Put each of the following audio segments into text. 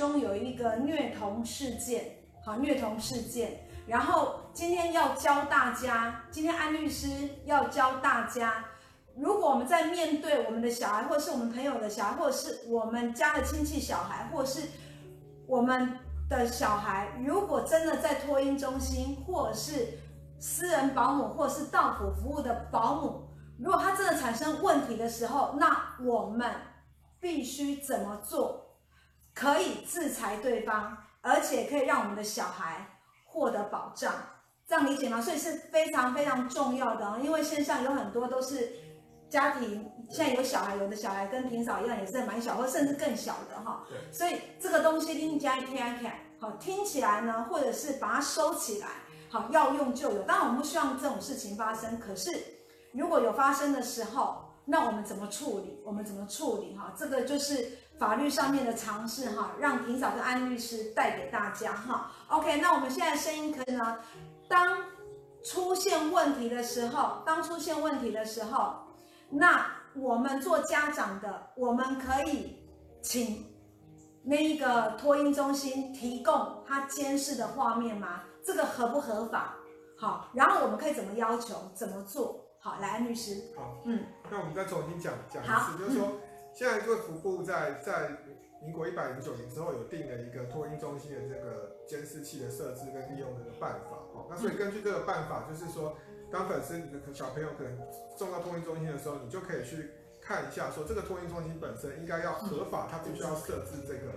中有一个虐童事件，好，虐童事件。然后今天要教大家，今天安律师要教大家，如果我们在面对我们的小孩，或是我们朋友的小孩，或是我们家的亲戚小孩，或是我们的小孩，如果真的在托婴中心，或者是私人保姆，或是到府服务的保姆，如果他真的产生问题的时候，那我们必须怎么做？可以制裁对方，而且可以让我们的小孩获得保障，这样理解吗？所以是非常非常重要的，因为线上有很多都是家庭，现在有小孩，有的小孩跟平嫂一样，也是蛮小，或甚至更小的哈。所以这个东西听加一听看，好，听起来呢，或者是把它收起来，好，要用就有。当然我们不希望这种事情发生，可是如果有发生的时候，那我们怎么处理？我们怎么处理？哈，这个就是。法律上面的尝试哈，让霆嫂跟安律师带给大家哈。OK，那我们现在声音可以呢？当出现问题的时候，当出现问题的时候，那我们做家长的，我们可以请那一个托婴中心提供他监视的画面吗？这个合不合法？好，然后我们可以怎么要求？怎么做？好，来，安律师。好，嗯，那我们再重新讲讲一次，就是说。嗯现在这个福部在在民国一百零九年之后有定了一个托婴中心的这个监视器的设置跟利用的办法，哦，那所以根据这个办法，就是说，当粉丝你的小朋友可能送到托婴中心的时候，你就可以去看一下，说这个托婴中心本身应该要合法，它必须要设置这个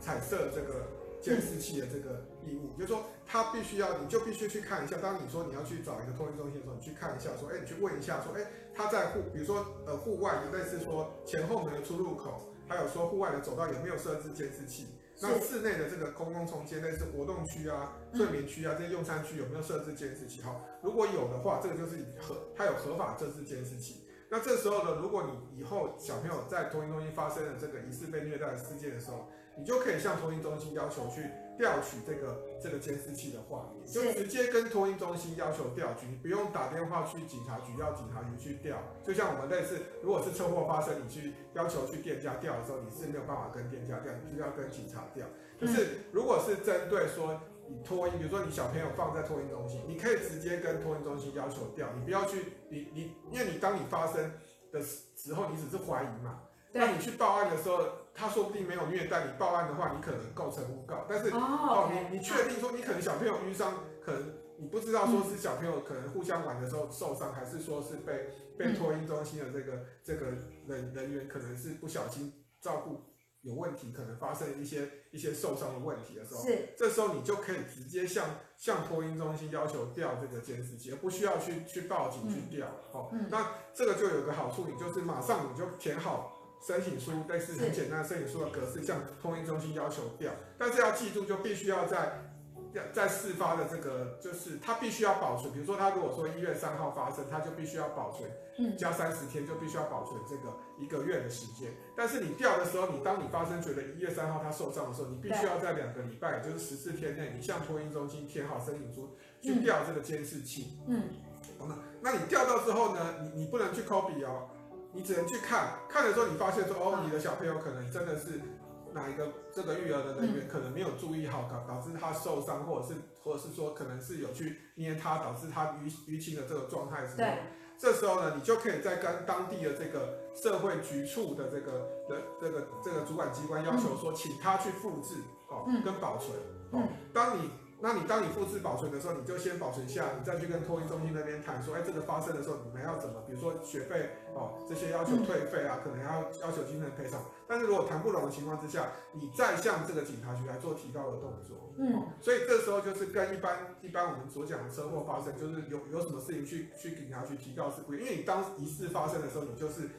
彩色这个。监视器的这个义务，就是说他必须要，你就必须去看一下。当你说你要去找一个托运中心的时候，你去看一下，说，哎，你去问一下，说，哎，他在户，比如说，呃，户外的类似说前后门的出入口，还有说户外的走道有没有设置监视器？那室内的这个公共空间，类似活动区啊、睡眠区啊这些用餐区有没有设置监视器？好，如果有的话，这个就是合，它有合法设置监视器。那这时候呢，如果你以后小朋友在托运中心发生了这个疑似被虐待的事件的时候，你就可以向托婴中心要求去调取这个这个监视器的画面，就直接跟托婴中心要求调取，你不用打电话去警察局要警察局去调。就像我们类似，如果是车祸发生，你去要求去店家调的时候，你是没有办法跟店家调，你就要跟警察调。就是如果是针对说你托婴，比如说你小朋友放在托婴中心，你可以直接跟托婴中心要求调，你不要去你你，因为你当你发生的时候，你只是怀疑嘛。那你去报案的时候，他说不定没有虐待，你报案的话，你可能构成诬告。但是哦，你你确定说你可能小朋友遇伤，可能你不知道说是小朋友可能互相玩的时候受伤，还是说是被被托婴中心的这个这个人人员可能是不小心照顾有问题，可能发生一些一些受伤的问题的时候，是这时候你就可以直接向向托婴中心要求调这个监视器，而不需要去去报警去调。好，那这个就有个好处，你就是马上你就填好。申请书类似很简单的申请书的格式，向托婴中心要求调，但是要记住，就必须要在要在事发的这个，就是他必须要保存。比如说，他如果说一月三号发生，他就必须要保存，嗯，加三十天就必须要保存这个一个月的时间。但是你调的时候，你当你发生觉得一月三号他受伤的时候，你必须要在两个礼拜，也就是十四天内，你向托婴中心填好申请书，去调这个监视器。嗯，好吗？那你调到之后呢，你你不能去 copy 哦。你只能去看，看的时候你发现说，哦，你的小朋友可能真的是哪一个这个育儿的人员可能没有注意好，导导致他受伤，或者是或者是说可能是有去捏他，导致他淤淤青的这个状态时候，这时候呢，你就可以再跟当地的这个社会局处的这个的这个这个主管机关要求说，请他去复制哦，跟保存哦，当你。那你当你复制保存的时候，你就先保存下，你再去跟托运中心那边谈说，哎，这个发生的时候你们要怎么，比如说学费哦，这些要求退费啊，可能要要求精神赔偿。但是如果谈不拢的情况之下，你再向这个警察局来做提告的动作。嗯，所以这时候就是跟一般一般我们所讲的车祸发生，就是有有什么事情去去警察局提告是不一样，因为你当疑似发生的时候，你就是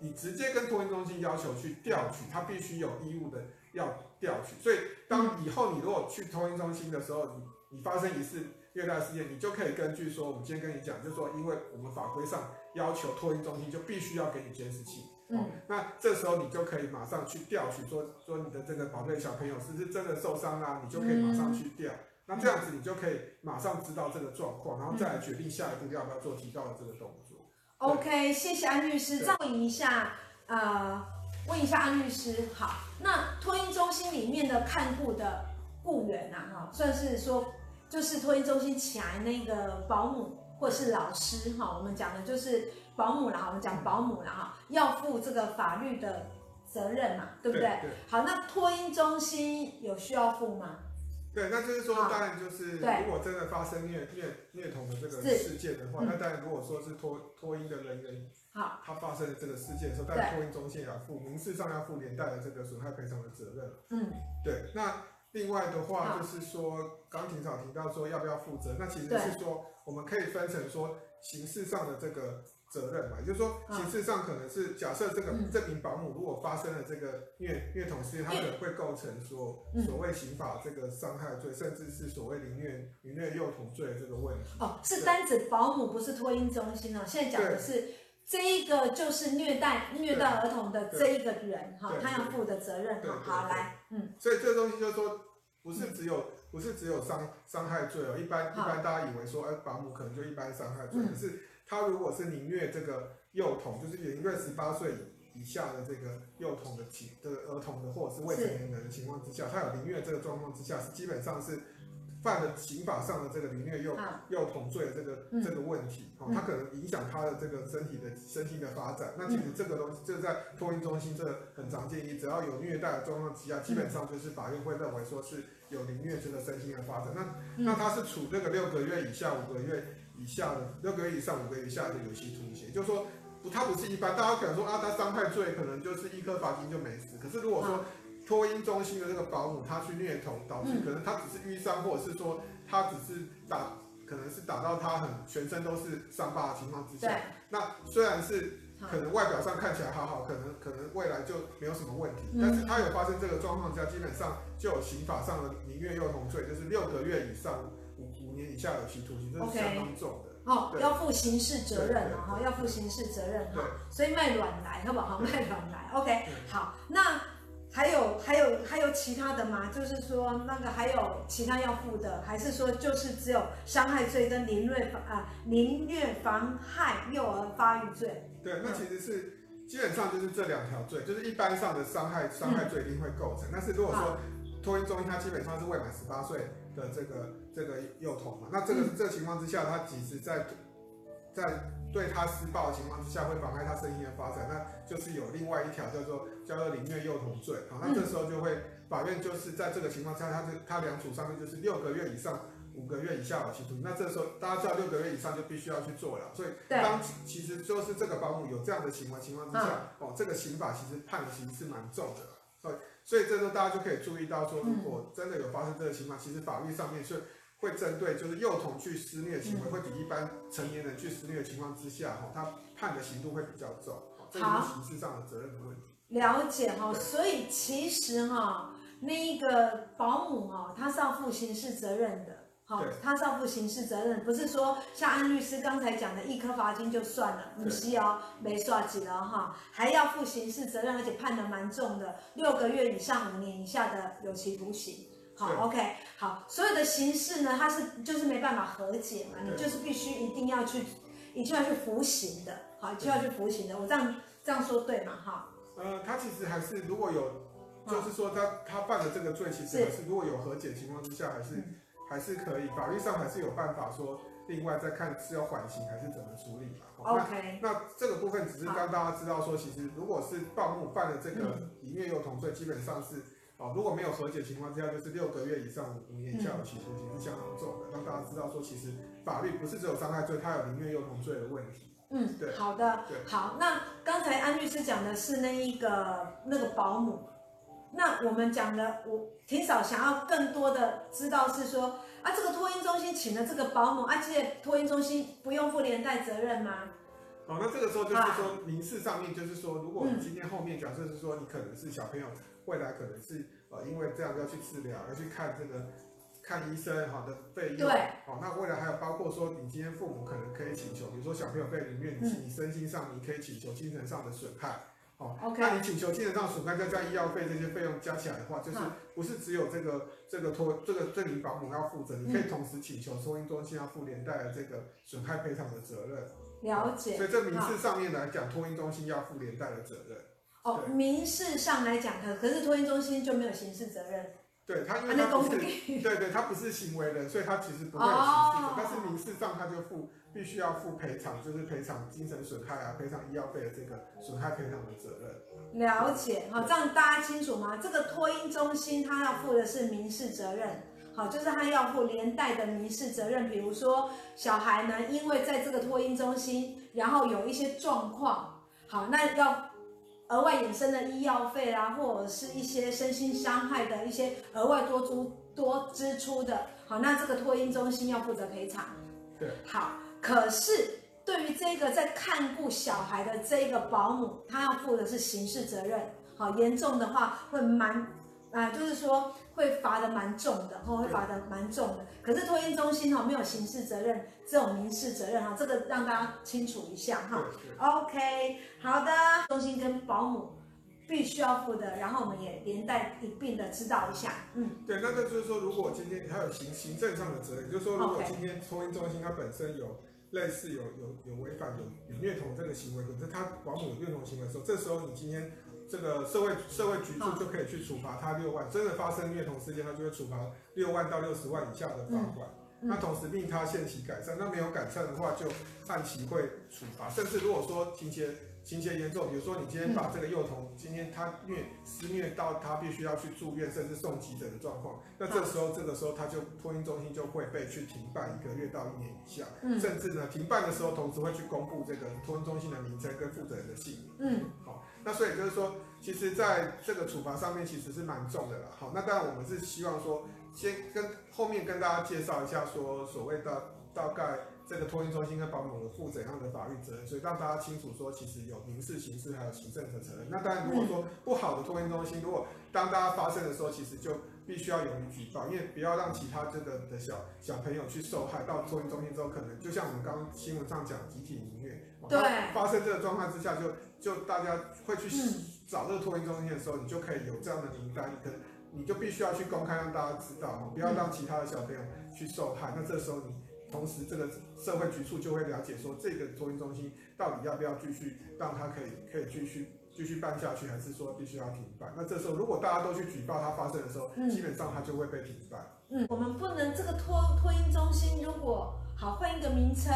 你直接跟托运中心要求去调取，他必须有义务的。要调取，所以当以后你如果去托婴中心的时候，你你发生一次虐待事件，你就可以根据说，我们今天跟你讲，就是说，因为我们法规上要求托婴中心就必须要给你监视器，嗯，那这时候你就可以马上去调取说，说说你的这个宝贝小朋友是不是真的受伤啊，你就可以马上去调，那这样子你就可以马上知道这个状况，然后再来决定下一步要不要做提到的这个动作。OK，谢谢安律师，照应一下，呃。问一下安律师，好，那托婴中心里面的看护的雇员呐，哈，算是说就是托婴中心请来那个保姆或者是老师，哈，我们讲的就是保姆啦，我们讲保姆啦，哈，要负这个法律的责任嘛，对不对？对对好，那托婴中心有需要负吗？对，那就是说，当然就是，如果真的发生虐虐虐童的这个事件的话，那当然如果说是脱脱音的人员，好，他发生了这个事件的时候，当然脱音中心也要负民事上要负连带的这个损害赔偿的责任。嗯，对。那另外的话就是说，刚庭长提到说要不要负责，那其实是说我们可以分成说形式上的这个。责任嘛，也就是说，形式上可能是假设这个这名保姆如果发生了这个虐虐童事件，他可能会构成说所谓刑法这个伤害罪，甚至是所谓凌虐凌虐幼童罪的这个问题。哦，是单指保姆，不是托婴中心哦。现在讲的是这一个就是虐待虐待儿童的这一个人哈，他要负的责任。好，好来，嗯。所以这个东西就是说，不是只有不是只有伤伤害罪哦。一般一般大家以为说，哎，保姆可能就一般伤害罪，可是。他如果是凌虐这个幼童，就是凌虐十八岁以下的这个幼童的情的儿童的，或者是未成年人的情况之下，他有凌虐这个状况之下，是基本上是犯了刑法上的这个凌虐幼幼童罪的这个这个问题，哦，他可能影响他的这个身体的身心的发展。那其实这个东西，就在托婴中心这个很常见，你只要有虐待的状况之下，基本上就是法院会认为说是有凌虐这个身心的发展。那那他是处这个六个月以下五个月。以下的六个月以上五个月以下的有期徒刑，就是说不，他不是一般，大家可能说啊，他伤害罪可能就是一颗罚金就没事。可是如果说托婴中心的这个保姆他去虐童，导致可能他只是瘀伤，或者是说他只是打，可能是打到他很全身都是伤疤的情况之下，那虽然是可能外表上看起来好好，可能可能未来就没有什么问题，但是他有发生这个状况下，基本上就有刑法上的凌虐幼童罪，就是六个月以上。年以下有期徒刑，这是相当重的。哦，要负刑事责任了哈，要负刑事责任哈。所以卖卵来，好不好？卖卵来，OK。好，那还有还有还有其他的吗？就是说那个还有其他要负的，还是说就是只有伤害罪跟凌虐妨啊凌虐妨害幼儿发育罪？对，那其实是基本上就是这两条罪，就是一般上的伤害伤害罪一定会构成。但是如果说托婴中心，它基本上是未满十八岁的这个这个幼童嘛，那这个、嗯、这个情况之下，他即使在在对他施暴的情况之下，会妨碍他身心的发展，那就是有另外一条叫做叫做凌虐幼童罪。好，那这时候就会法院就是在这个情况下，他是他两处上面就是六个月以上五个月以下有期徒刑。那这时候大家知道六个月以上就必须要去做了，所以当其实就是这个保姆有这样的情况情况之下，哦，这个刑法其实判的刑是蛮重的。所以这时候大家就可以注意到说，如果真的有发生这个情况，其实法律上面是会针对就是幼童去施虐行为，会比一般成年人去施虐的情况之下，哈，他判的刑度会比较重，这是刑事上的责任的问题。了解哈，所以其实哈，那一个保姆哈，他是要负刑事责任的。好，他是要负刑事责任，不是说像安律师刚才讲的一颗罚金就算了，不是哦，没刷几了哈，还要负刑事责任，而且判的蛮重的，六个月以上五年以下的有期徒刑。好，OK，好，所有的形式呢，它是就是没办法和解嘛，你就是必须一定要去，一定要去服刑的，好，就要去服刑的，我这样这样说对吗？哈，呃，他其实还是如果有，就是说他他犯了这个罪，其实还是如果有和解情况之下，还是。还是可以，法律上还是有办法说，另外再看是要缓刑还是怎么处理嘛。OK，那，那这个部分只是让大家知道说，其实如果是暴怒犯了这个以虐幼童罪，基本上是哦，如果没有和解情况之下，就是六个月以上五年以下有期徒刑是相当重的，让大家知道说，其实法律不是只有伤害罪，它有凌虐幼童罪的问题。嗯，对，好的，对，好。那刚才安律师讲的是那一个那个保姆。那我们讲的，我挺少想要更多的知道是说啊，这个托婴中心请的这个保姆，啊，这托婴中心不用负连带责任吗？哦，那这个时候就是说民事上面就是说，如果你今天后面假设是说你可能是小朋友未来可能是呃因为这样要去治疗，要去看这个看医生好的费用，对，好，那未来还有包括说你今天父母可能可以请求，比如说小朋友被凌虐，你你身心上你可以请求精神上的损害。哦，Okay. 那你请求精神上损害再加医药费这些费用加起来的话，就是不是只有这个这个托这个这名保姆要负责，你可以同时请求收银中心要负连带的这个损害赔偿的责任。了解。所以这民事上面来讲，托婴中心要负连带的责任。哦，民事上来讲，可可是托婴中心就没有刑事责任。对他，因为他不是，对对，他不是行为人，所以他其实不会有刑事责任，但是民事上他就负必须要负赔偿，就是赔偿精神损害啊，赔偿医药费的这个损害赔偿的责任。了解，好，这样大家清楚吗？这个托婴中心他要负的是民事责任，好，就是他要负连带的民事责任，比如说小孩呢，因为在这个托婴中心，然后有一些状况，好，那要。额外衍生的医药费啊，或者是一些身心伤害的一些额外多出多支出的，好，那这个托婴中心要负责赔偿。对，好，可是对于这个在看顾小孩的这个保姆，他要负的是刑事责任，好，严重的话会蛮。啊，就是说会罚的蛮重的，哈，会罚的蛮重的。可是托婴中心哈没有刑事责任，只有民事责任哈，这个让大家清楚一下哈。OK，好的，中心跟保姆必须要负的，然后我们也连带一并的知道一下。嗯，对，那个就是说，如果今天还有行行政上的责任，就是说，如果今天托婴中心它本身有类似有有有违反有有虐童这个行为，可是他保姆有虐童行为的时候，这时候你今天。这个社会社会局处就可以去处罚他六万，真的发生虐童事件，他就会处罚六万到六十万以下的罚款。那同时令他限期改善，那没有改善的话，就按期会处罚。甚至如果说情节情节严重，比如说你今天把这个幼童今天他虐施虐到他必须要去住院，甚至送急诊的状况，那这时候这个时候他就托婴中心就会被去停办一个月到一年以下，甚至呢停办的时候，同时会去公布这个托婴中心的名称跟负责人的姓名。嗯，好。那所以就是说，其实在这个处罚上面其实是蛮重的了。好，那当然我们是希望说，先跟后面跟大家介绍一下说，所谓的大概这个托运中心跟保姆有负怎样的法律责任，所以让大家清楚说，其实有民事、刑事还有行政的责任。那当然如果说不好的托运中心，如果当大家发生的时候，其实就必须要勇于举报，因为不要让其他这个的小小朋友去受害。到托运中心之后，可能就像我们刚刚新闻上讲，集体凌虐。对。发生这个状况之下就，就就大家会去找这个托运中心的时候，你就可以有这样的名单，你可能你就必须要去公开让大家知道，不要让其他的小朋友去受害。那这时候你同时这个社会局处就会了解说，这个托婴中心到底要不要继续让他可以可以继续继续办下去，还是说必须要停办？那这时候如果大家都去举报它发生的时候，基本上它就会被停办。嗯，我们不能这个托托婴中心如果好换一个名称。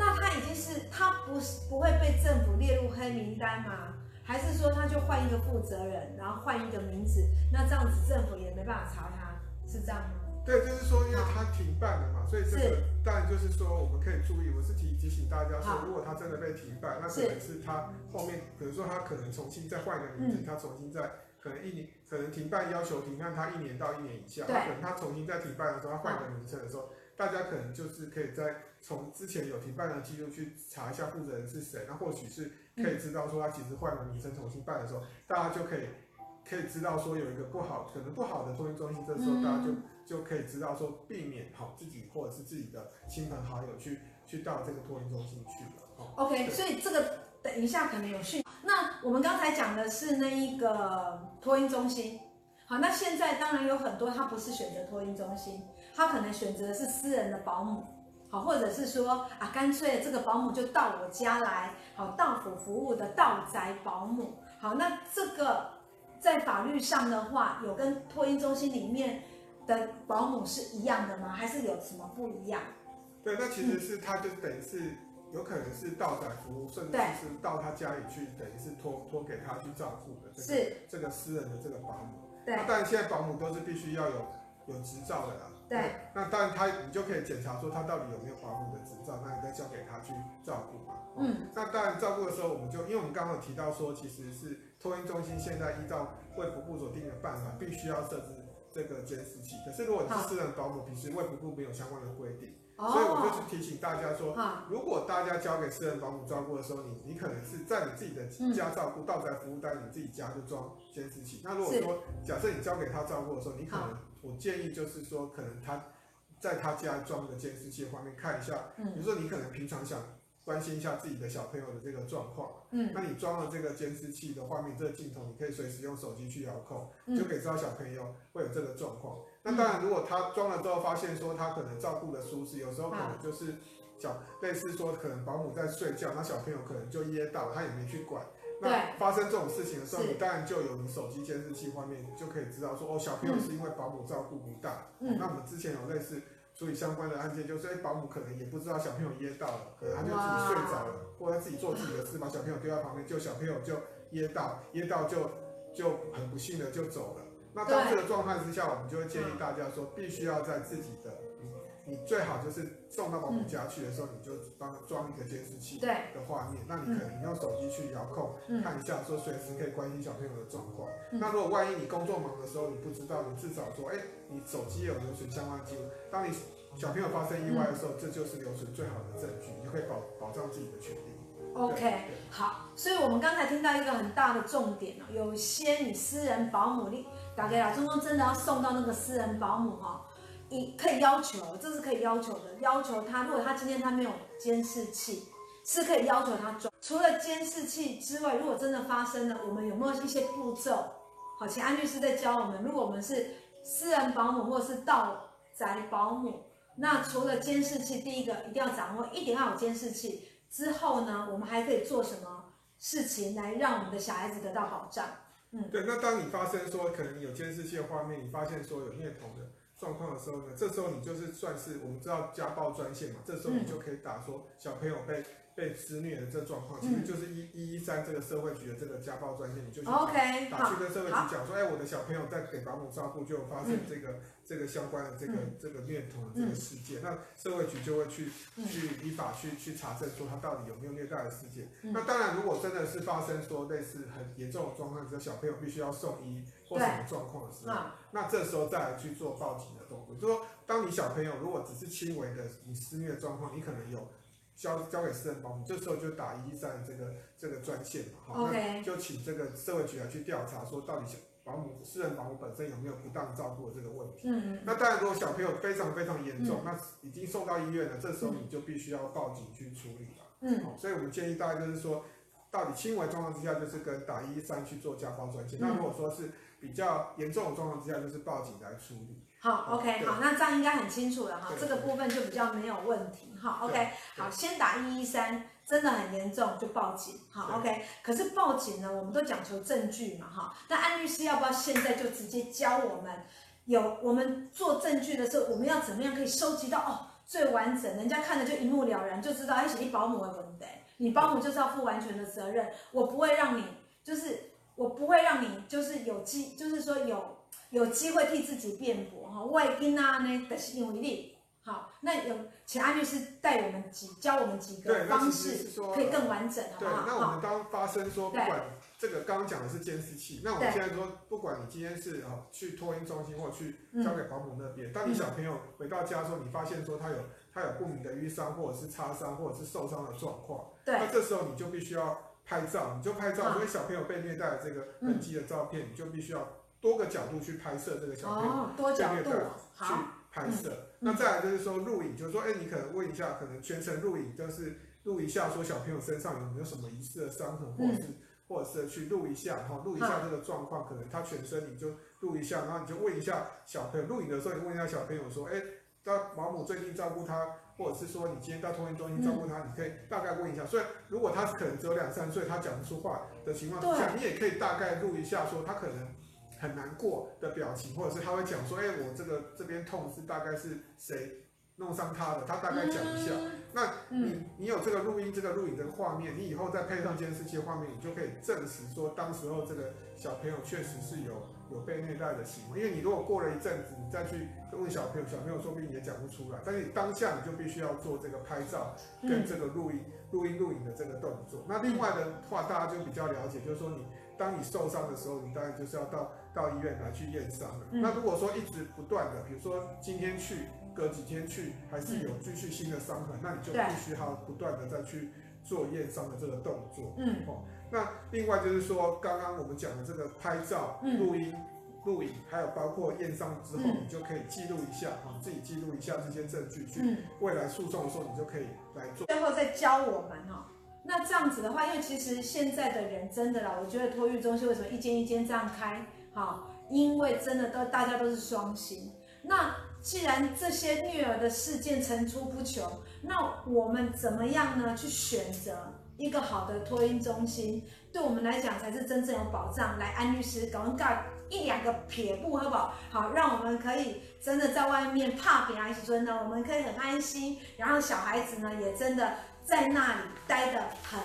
那他已经是他不是不会被政府列入黑名单吗？还是说他就换一个负责人，然后换一个名字？那这样子政府也没办法查他，是这样吗？对，就是说因为他停办了嘛，所以这个当然就是说我们可以注意，我是提提醒大家说，如果他真的被停办，那可能是他后面，比如说他可能重新再换一个名字，他重新再可能一年可能停办要求停办他一年到一年以下，他可能他重新再停办的时候，他换一个名称的时候。大家可能就是可以在从之前有停办的记录去查一下负责人是谁，那或许是可以知道说他其实换了名称重新办的时候，大家就可以可以知道说有一个不好可能不好的托婴中心，这时候大家就就可以知道说避免好自己或者是自己的亲朋好友去去到这个托婴中心去了。OK，所以这个等一下可能有讯。那我们刚才讲的是那一个托婴中心，好，那现在当然有很多他不是选择托婴中心。他可能选择的是私人的保姆，好，或者是说啊，干脆这个保姆就到我家来，好，到府服务的到宅保姆，好，那这个在法律上的话，有跟托婴中心里面的保姆是一样的吗？还是有什么不一样？对，那其实是他就等于是有可能是到宅服务，甚至是到他家里去，等于是托托给他去照顾的，是这个私人的这个保姆。对，那当然现在保姆都是必须要有有执照的啦。对，那当然他你就可以检查说他到底有没有保姆的执照，那你再交给他去照顾嘛。嗯，那当然照顾的时候，我们就因为我们刚刚有提到说，其实是托婴中心现在依照卫福部所定的办法，必须要设置这个监视器。可是如果你是私人保姆，平时卫福部没有相关的规定，所以我就去提醒大家说，如果大家交给私人保姆照顾的时候，你你可能是在你自己的家照顾，到宅服务单你自己家就装监视器。那如果说假设你交给他照顾的时候，你可能我建议就是说，可能他在他家装个监视器的画面看一下，比如说你可能平常想关心一下自己的小朋友的这个状况，嗯，那你装了这个监视器的画面，这个镜头你可以随时用手机去遥控，就可以知道小朋友会有这个状况。那当然，如果他装了之后发现说他可能照顾的舒适，有时候可能就是小类似说可能保姆在睡觉，那小朋友可能就噎到，他也没去管。那发生这种事情的时候，你当然就有你手机监视器画面，就可以知道说，哦，小朋友是因为保姆照顾不当。嗯。那我们之前有类似处理相关的案件，就是哎，保姆可能也不知道小朋友噎到了，可能他就自己睡着了，或者他自己做自己的事，把小朋友丢在旁边，就小朋友就噎到，噎到就就很不幸的就走了。那在这个状态之下，我们就会建议大家说，必须要在自己的。你最好就是送到保姆家去的时候，你就帮他装一个监视器的画面，那你可能用手机去遥控看一下，说随时可以关心小朋友的状况。那如果万一你工作忙的时候，你不知道，你至少说，哎，你手机有留存相关记录，当你小朋友发生意外的时候，这就是留存最好的证据，你就可以保保障自己的权利。OK，好，所以我们刚才听到一个很大的重点哦，有些你私人保姆，你打给老中中真的要送到那个私人保姆哈。你可以要求，这是可以要求的。要求他，如果他今天他没有监视器，是可以要求他装。除了监视器之外，如果真的发生了，我们有没有一些步骤？好，请安律师在教我们。如果我们是私人保姆或者是到宅保姆，那除了监视器，第一个一定要掌握，一定要有监视器。之后呢，我们还可以做什么事情来让我们的小孩子得到保障？嗯，对。那当你发生说可能有监视器的画面，你发现说有虐童的。状况的时候呢，这时候你就是算是我们知道家暴专线嘛，这时候你就可以打说小朋友被被施虐的这状况，其实就是一一一三这个社会局的这个家暴专线，你就去打去跟社会局讲说，哎，我的小朋友在给保姆照顾，就发生这个这个相关的这个这个虐童的这个事件，那社会局就会去去依法去去查证说他到底有没有虐待的事件。那当然，如果真的是发生说类似很严重的状况，这小朋友必须要送医。或什么状况的时候，嗯、那这时候再来去做报警的动作。就是说，当你小朋友如果只是轻微的你施虐状况，你可能有交交给私人保姆，这时候就打一一三这个这个专线嘛，好，Okay. 那就请这个社会局来去调查，说到底小保姆私人保姆本身有没有不当照顾的这个问题。嗯，那当然，如果小朋友非常非常严重，嗯、那已经送到医院了，这时候你就必须要报警去处理了。嗯，好，所以我们建议大家就是说，到底轻微状况之下，就是跟打一一三去做家暴专线。嗯、那如果说是比较严重的状况之下，就是报警来处理。好，OK，好，那这样应该很清楚了哈，这个部分就比较没有问题。哈，OK，好，先打一一三，真的很严重就报警。好，OK，可是报警呢，我们都讲求证据嘛，哈。那安律师要不要现在就直接教我们，有我们做证据的时候，我们要怎么样可以收集到哦最完整，人家看了就一目了然，就知道哎，是你保姆的问题，你保姆就是要负完全的责任，我不会让你就是。我不会让你就是有机，就是说有有机会替自己辩驳哈。外宾啊呢的是因为你好，那有请安律师带我们几教我们几个方式，可以更完整，好不好？对，那我们当发生说不管这个刚刚讲的是监视器，那我们现在说不管你今天是啊去托婴中心或去交给保姆那边，当你小朋友回到家之后，你发现说他有他有不明的瘀伤或者是擦伤或者是受伤的状况，那这时候你就必须要。拍照，你就拍照，因为小朋友被虐待的这个痕迹的照片，你就必须要多个角度去拍摄这个小朋友多角度去拍摄。那再来就是说录影，就是说，哎，你可能问一下，可能全程录影，就是录一下说小朋友身上有没有什么疑似的伤痕，或者是或者是去录一下，哈，录一下这个状况，可能他全身你就录一下，然后你就问一下小朋友，录影的时候你问一下小朋友说，哎，他保姆最近照顾他。或者是说你今天到托婴中心照顾他，你可以大概问一下。所以如果他可能只有两三岁，他讲不出话的情况之下，你也可以大概录一下，说他可能很难过的表情，或者是他会讲说，哎，我这个这边痛是大概是谁弄伤他的，他大概讲一下。那你你有这个录音、这个录影的画面，你以后再配上监视器的画面，你就可以证实说，当时候这个小朋友确实是有有被虐待的行为。因为你如果过了一阵子，你再去。问小朋友，小朋友说不定也讲不出来，但是你当下你就必须要做这个拍照跟这个录音、录音、录影的这个动作。那另外的话，大家就比较了解，就是说你当你受伤的时候，你当然就是要到到医院来去验伤了。那如果说一直不断的，比如说今天去，隔几天去，还是有继续新的伤痕，那你就必须还要不断的再去做验伤的这个动作。嗯，哦，那另外就是说，刚刚我们讲的这个拍照、录音。录影，还有包括验伤之后，嗯、你就可以记录一下，哈，自己记录一下这些证据，去未来诉讼的时候，你就可以来做。最后再教我们哈，那这样子的话，因为其实现在的人真的啦，我觉得托育中心为什么一间一间这样开，好，因为真的都大家都是双薪。那既然这些虐儿的事件层出不穷，那我们怎么样呢？去选择一个好的托婴中心，对我们来讲才是真正有保障。来，安律师，赶快一两个撇步，好不好？好，让我们可以真的在外面怕别人说呢，我们可以很安心，然后小孩子呢也真的在那里待得很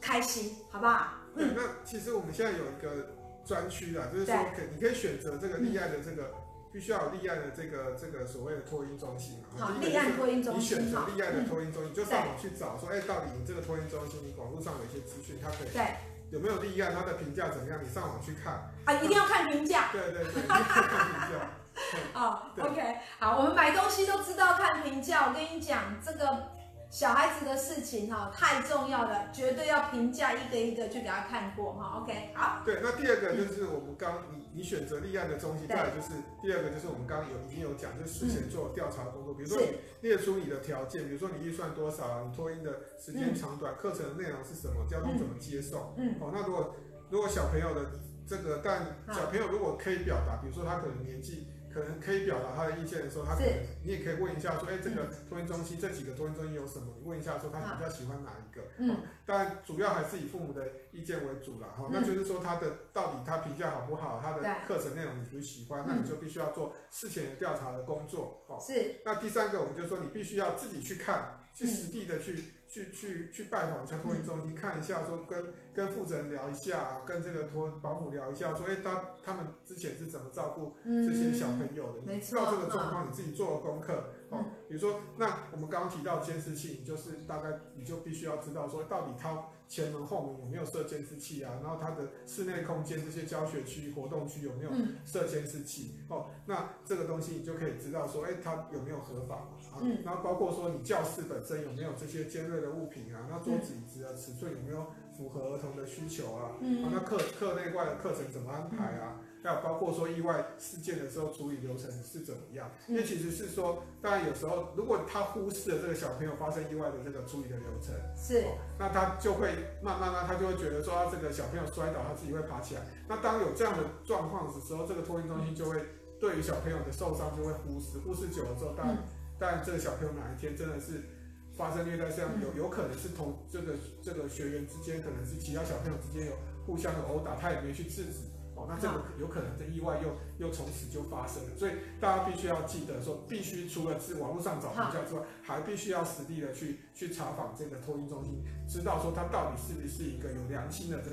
开心，好不好？对，那其实我们现在有一个专区啊，就是说可你可以选择这个立案的这个。嗯必须要有立案的这个这个所谓的托婴中心好，立案托婴中心。你选择立案的托婴中心，就上网去找说，哎，到底你这个托婴中心，你网络上有一些资讯，它可以对有没有立案，它的评价怎么样？你上网去看啊，一定要看评价。对对对，一定要看评价。哦，OK，好，我们买东西都知道看评价。我跟你讲，这个。小孩子的事情哈太重要了，绝对要评价一个一个去给他看过哈。OK，好。对，那第二个就是我们刚你你选择立案的中心，再来就是第二个就是我们刚刚有已经有讲，就事前做调查工作，比如说你列出你的条件，比如说你预算多少，你托婴的时间长短，课程的内容是什么，交通怎么接送。嗯。哦，那如果如果小朋友的这个，但小朋友如果可以表达，比如说他可能年纪。可能可以表达他的意见的时候，他可能你也可以问一下说，哎，这个托婴中心这几个托婴中心有什么？你问一下说他比较喜欢哪一个？嗯，但主要还是以父母的意见为主了哈。那就是说他的到底他评价好不好，他的课程内容你不喜欢，那你就必须要做事前的调查的工作。哦，是。那第三个，我们就说你必须要自己去看，去实地的去。去去去拜访一下托运中心，嗯、看一下，说跟跟负责人聊一下，跟这个托保姆聊一下，说，哎，他他们之前是怎么照顾这些小朋友的？嗯、你知道这个状况，你自己做了功课，嗯、哦。比如说，那我们刚刚提到监视器，你就是大概你就必须要知道说，到底他前门后门有没有设监视器啊？然后它的室内空间这些教学区、活动区有没有设监视器？嗯、哦，那这个东西你就可以知道说，哎，它有没有合法嘛？啊，嗯、然后包括说你教室本身有没有这些尖锐的物品啊？那桌子椅子的尺寸有没有符合儿童的需求啊？嗯，啊、那课课内外的课程怎么安排啊？还有包括说意外事件的时候处理流程是怎么样？因为其实是说，当然有时候如果他忽视了这个小朋友发生意外的这个处理的流程，是，哦、那他就会慢慢慢他就会觉得说，这个小朋友摔倒，他自己会爬起来。那当有这样的状况的时候，这个托婴中心就会对于小朋友的受伤就会忽视，忽视久了之后，当然，但这个小朋友哪一天真的是发生虐待，这样有有可能是同这个这个学员之间，可能是其他小朋友之间有互相的殴打，他也没去制止。哦，那这个有可能这意外又又从此就发生了，所以大家必须要记得说，必须除了是网络上找评价之外，还必须要实地的去去查访这个托婴中心，知道说他到底是不是一个有良心的这个。